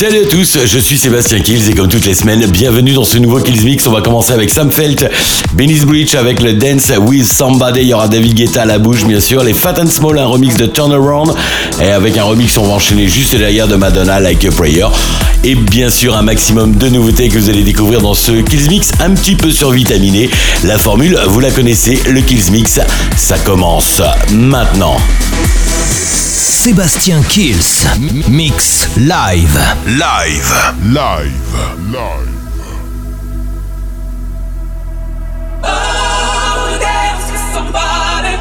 Salut à tous, je suis Sébastien Kills et comme toutes les semaines, bienvenue dans ce nouveau Kills Mix. On va commencer avec Sam Felt, Benny's Breach avec le Dance with Somebody. Il y aura David Guetta à la bouche, bien sûr. Les Fat and Small, un remix de Turnaround. Et avec un remix, on va enchaîner juste derrière de Madonna, Like a Prayer. Et bien sûr, un maximum de nouveautés que vous allez découvrir dans ce Kills Mix un petit peu survitaminé. La formule, vous la connaissez, le Kills Mix, ça commence maintenant. Sébastien Kills. Mix live. Live. Live. Live. dance with somebody.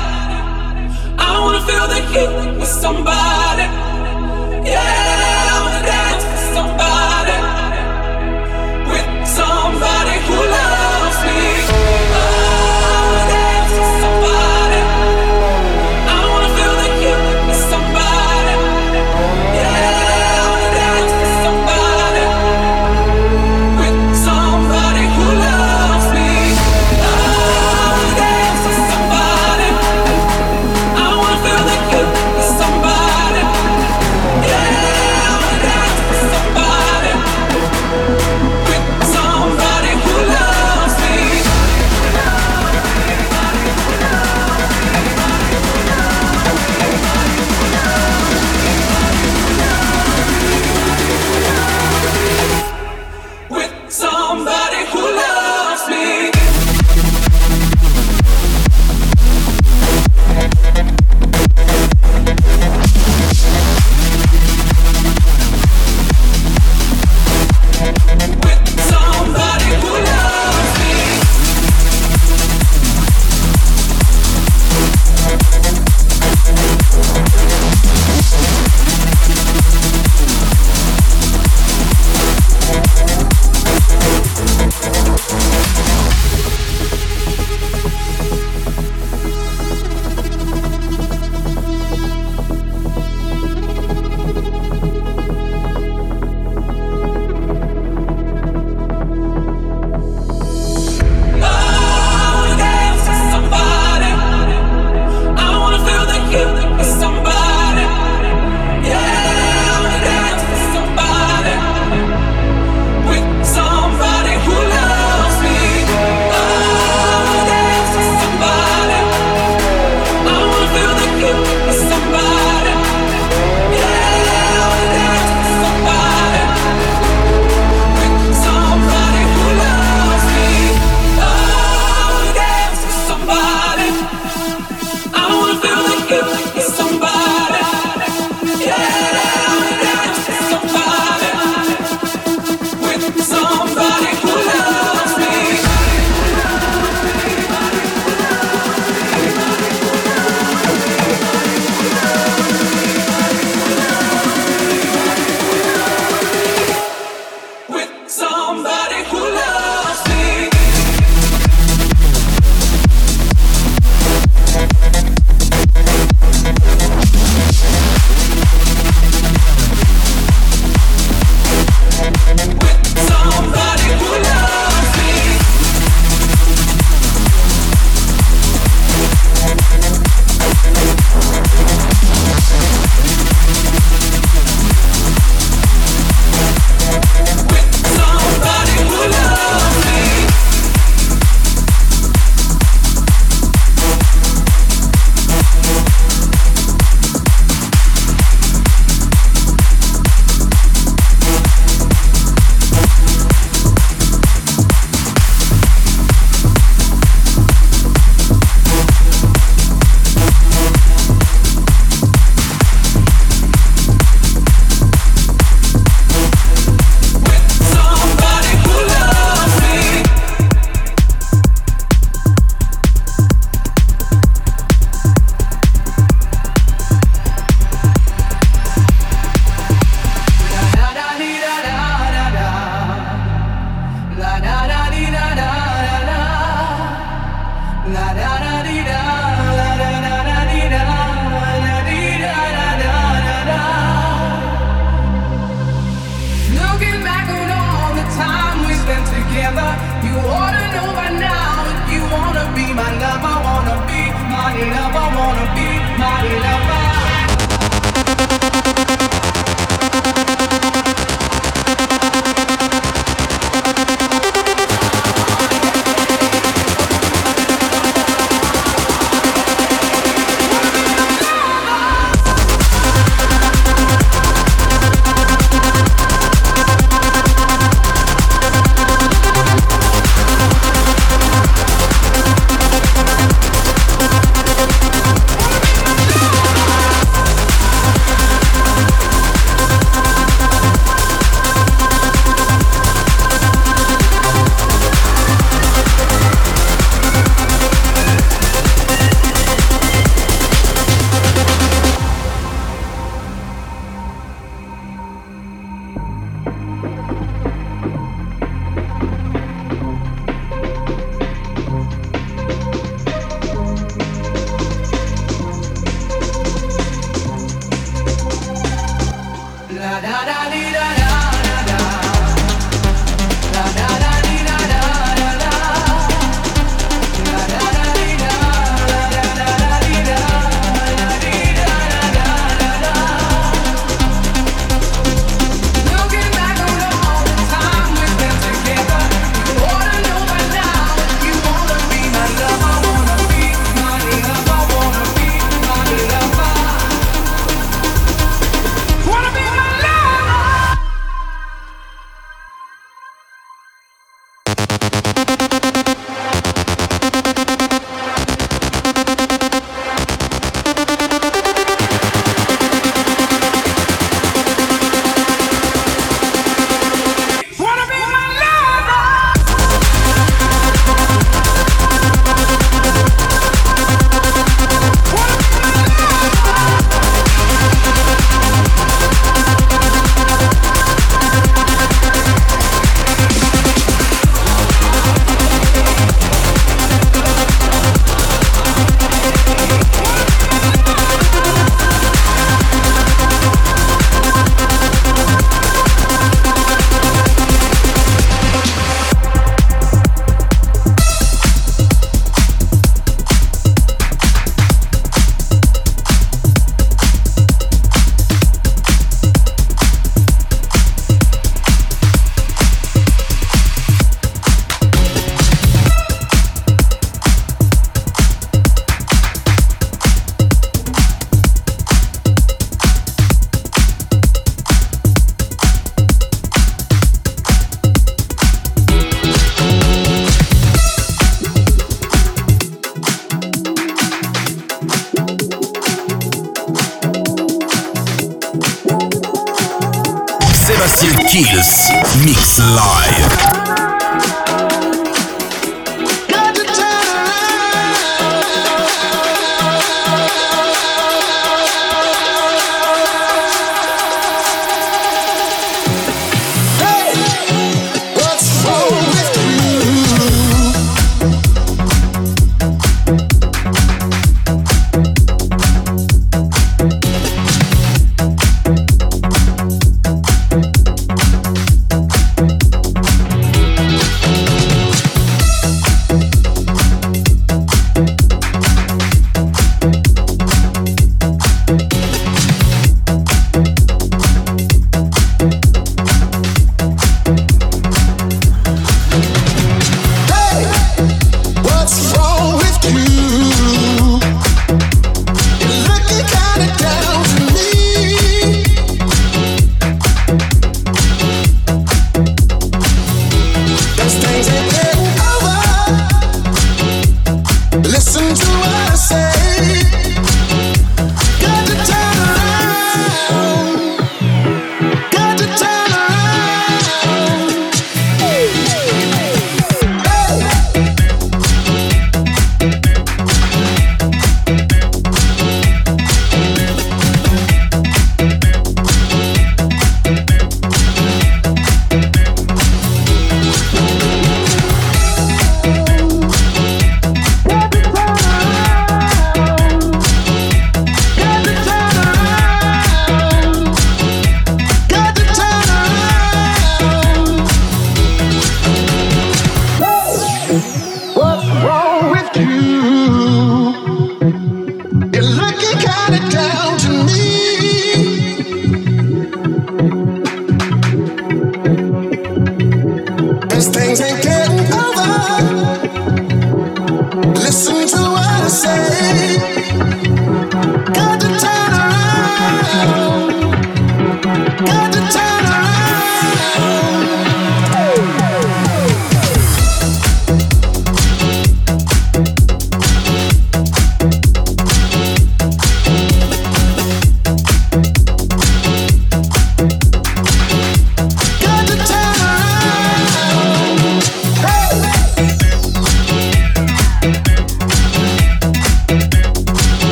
I wanna feel the heat with somebody. Yeah,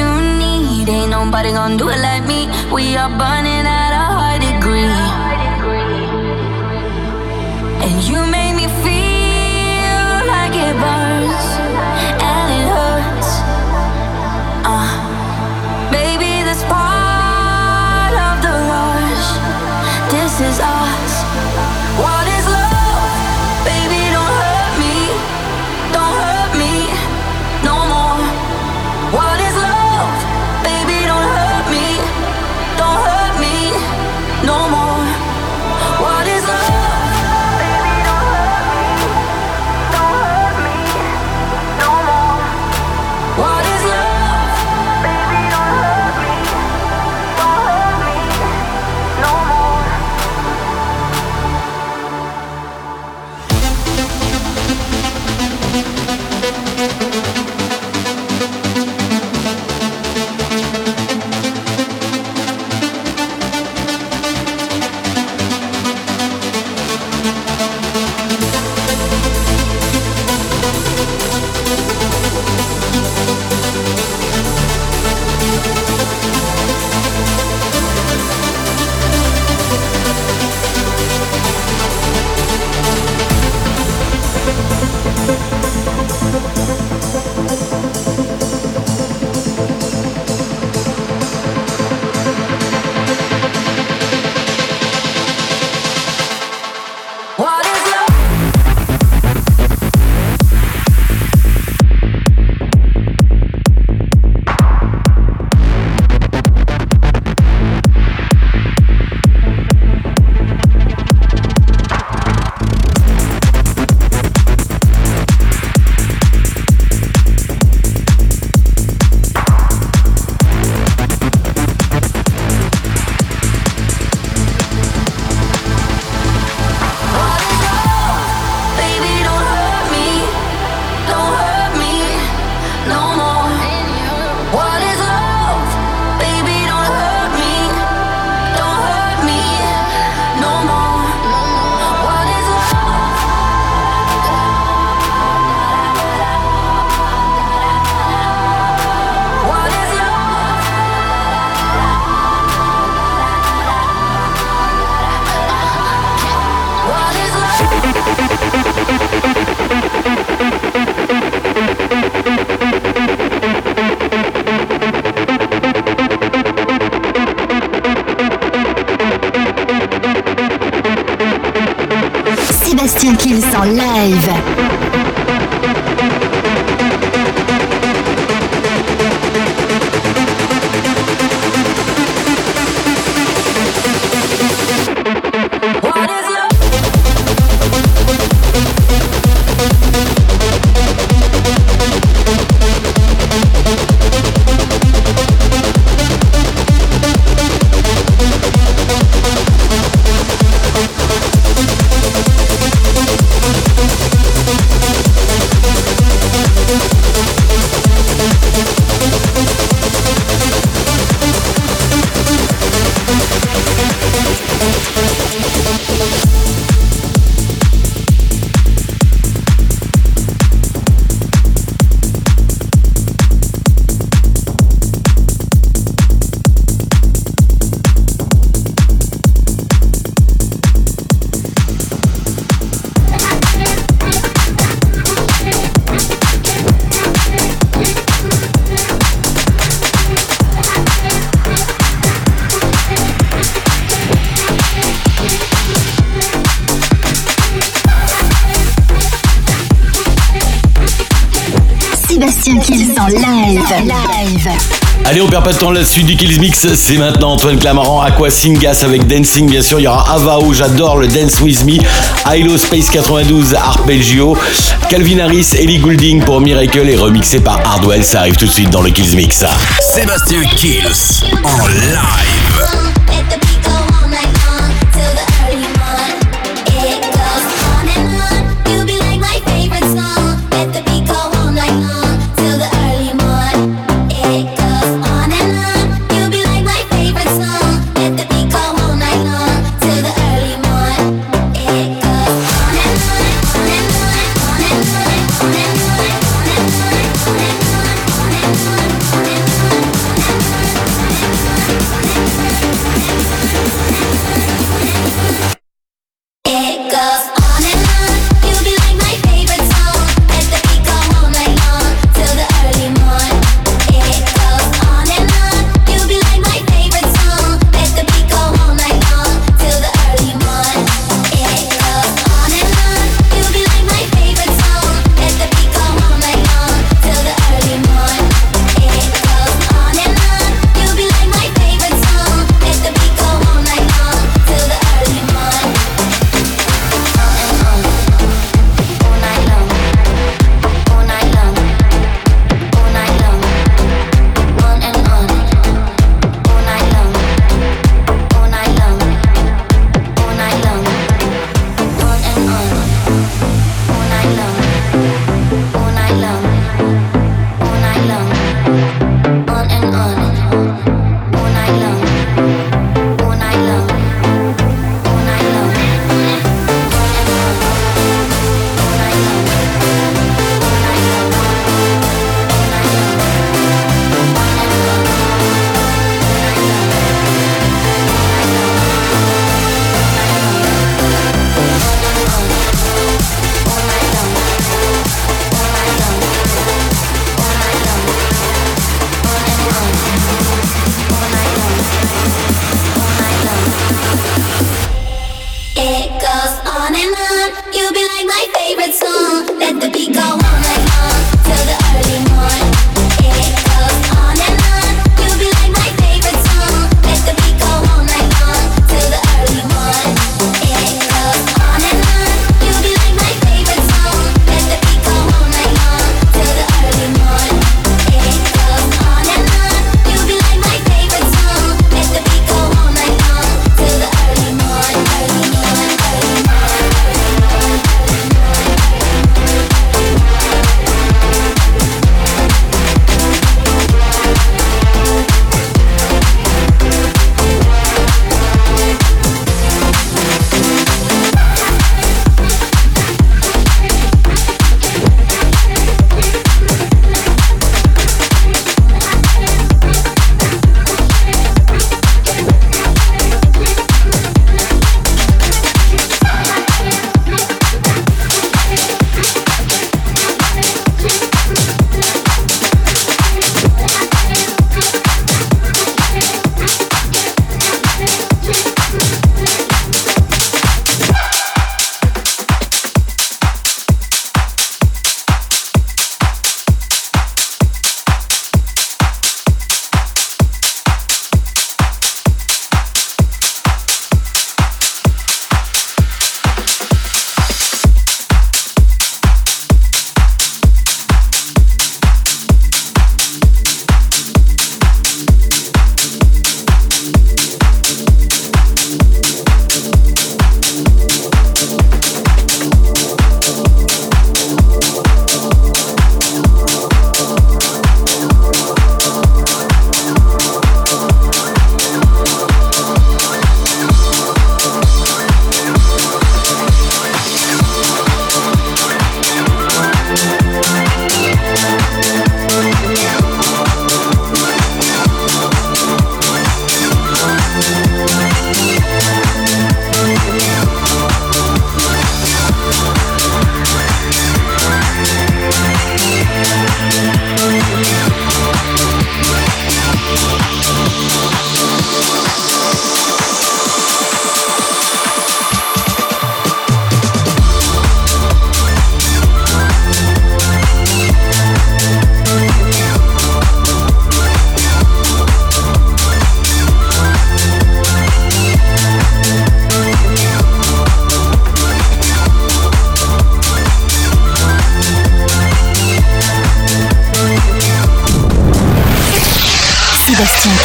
you need. Ain't nobody gonna do it like me. We are burning at a high degree. And you make me feel like it burns and it hurts. Uh, baby, this part of the rush. This is us. Live. Allez, on perd pas de temps là-dessus du Kills Mix. C'est maintenant Antoine Clamaran, Aqua Singas avec Dancing, bien sûr. Il y aura Avao, j'adore le Dance With Me. Hilo Space 92, Arpeggio. Calvin Harris, Ellie Goulding pour Miracle et remixé par Hardwell. Ça arrive tout de suite dans le Kills Mix. Sébastien Kills en live.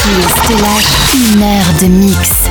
Stella, une heure de mix.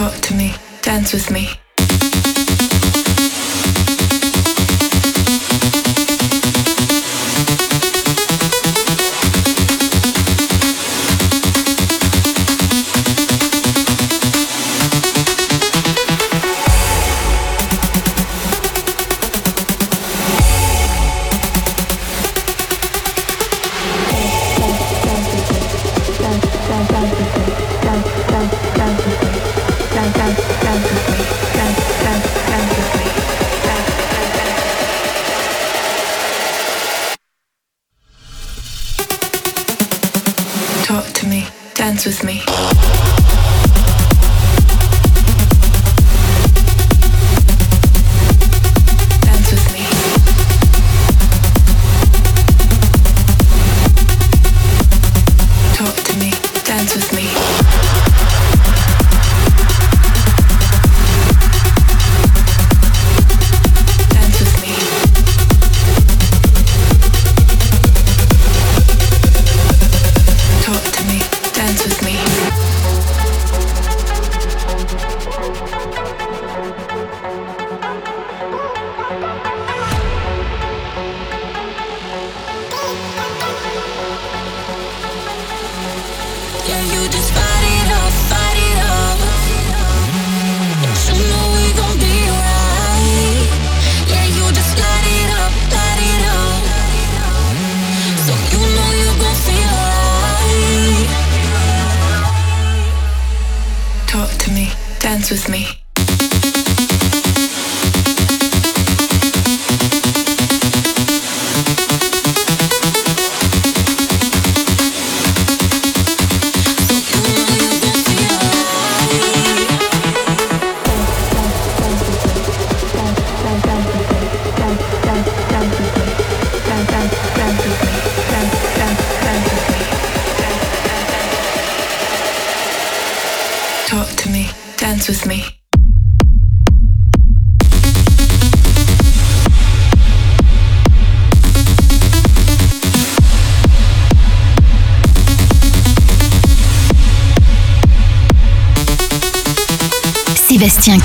Talk to me, dance with me.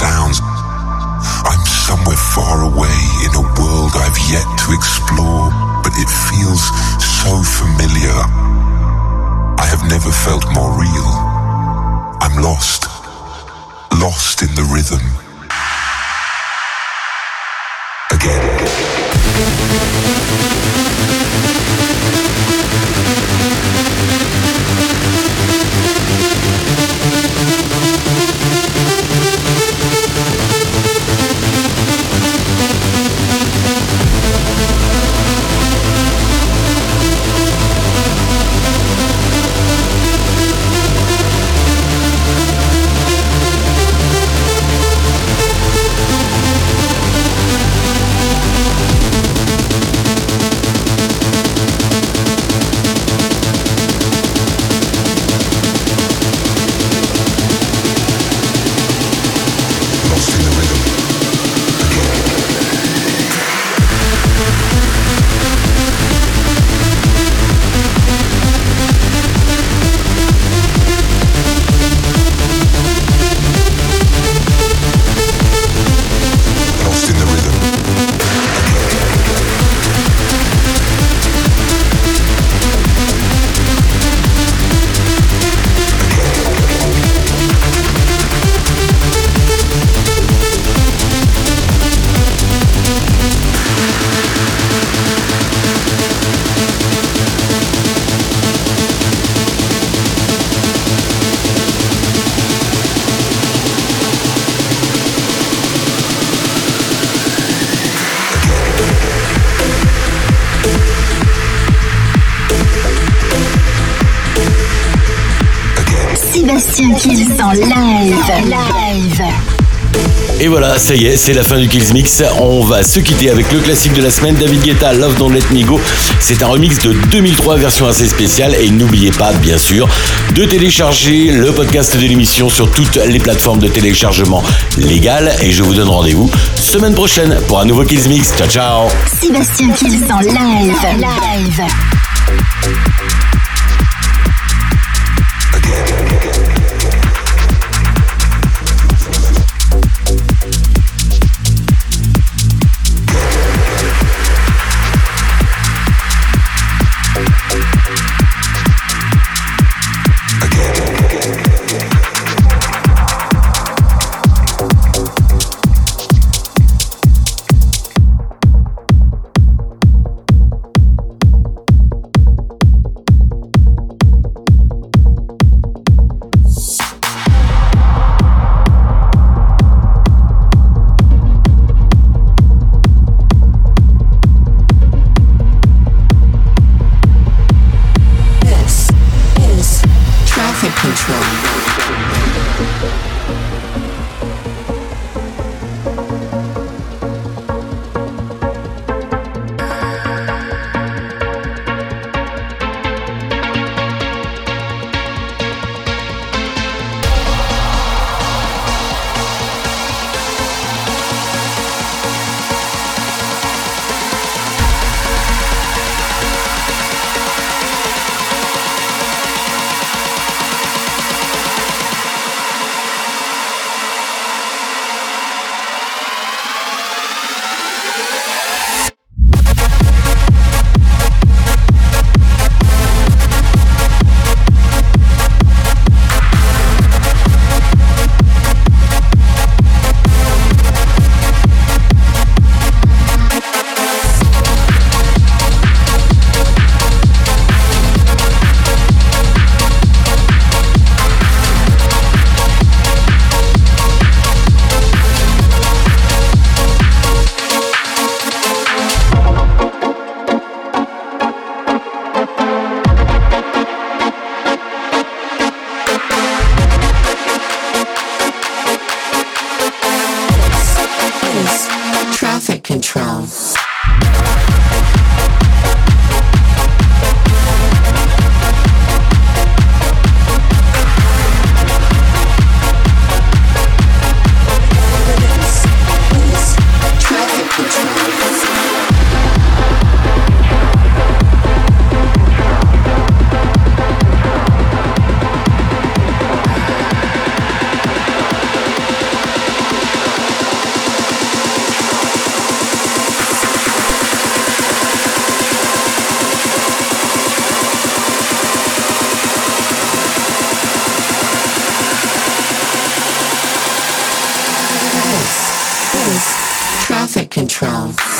Sounds. I'm somewhere far away in a world I've yet to explore, but it feels so familiar. I have never felt more real. I'm lost, lost in the rhythm. Lost en live. Live. Et voilà, ça y est, c'est la fin du Kills Mix. On va se quitter avec le classique de la semaine, David Guetta, Love Don't Let Me Go. C'est un remix de 2003, version assez spéciale. Et n'oubliez pas, bien sûr, de télécharger le podcast de l'émission sur toutes les plateformes de téléchargement légales. Et je vous donne rendez-vous semaine prochaine pour un nouveau Kills Mix. Ciao, ciao Sébastien Kills en live. Live. Traffic control.